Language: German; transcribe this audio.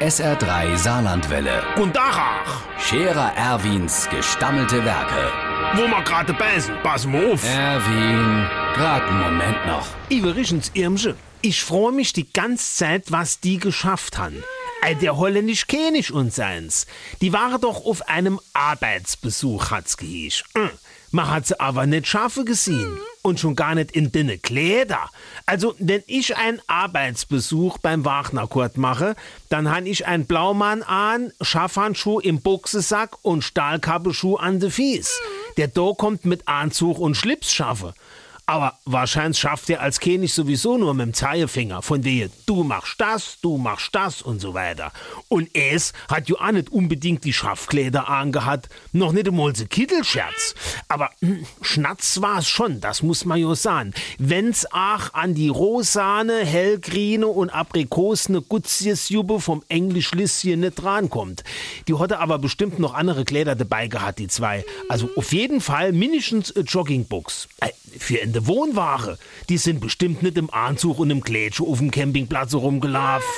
SR3 Saarlandwelle. Und Dachach, Scherer Erwins gestammelte Werke. wo ma gerade beißen, pass mal auf. Erwin, grad einen Moment noch. Iverichens Irmsche, ich freue mich die ganze Zeit, was die geschafft han. Ey, Der holländisch König und seins. Die waren doch auf einem Arbeitsbesuch, hat's gehieß. Hm. Man hat sie aber nicht scharfe gesehen. Und schon gar nicht in dünne Kleider. Also, wenn ich einen Arbeitsbesuch beim Wagnerkurt mache, dann han ich einen Blaumann an, Schaffhandschuh im Buchsesack und Stahlkappeschuh an de Fies. Der Do kommt mit Anzug und Schlips schaffe. Aber wahrscheinlich schafft er als König sowieso nur mit dem Zeigefinger. Von wehe, du machst das, du machst das und so weiter. Und es hat ja auch nicht unbedingt die Schaffkleider angehabt, noch nicht einmal se Kittelscherz. Aber hm, Schnatz war's schon, das muss man ja sagen. Wenn's auch an die rosane, hellgrüne und aprikosene Gutsiesjubbe vom Englischlisschen nicht drankommt. Die hatte aber bestimmt noch andere Kleider dabei gehabt, die zwei. Also auf jeden Fall mindestens äh, Joggingbuchs. Für in der Wohnware. Die sind bestimmt nicht im Anzug und im Klätsche auf dem Campingplatz rumgelaufen.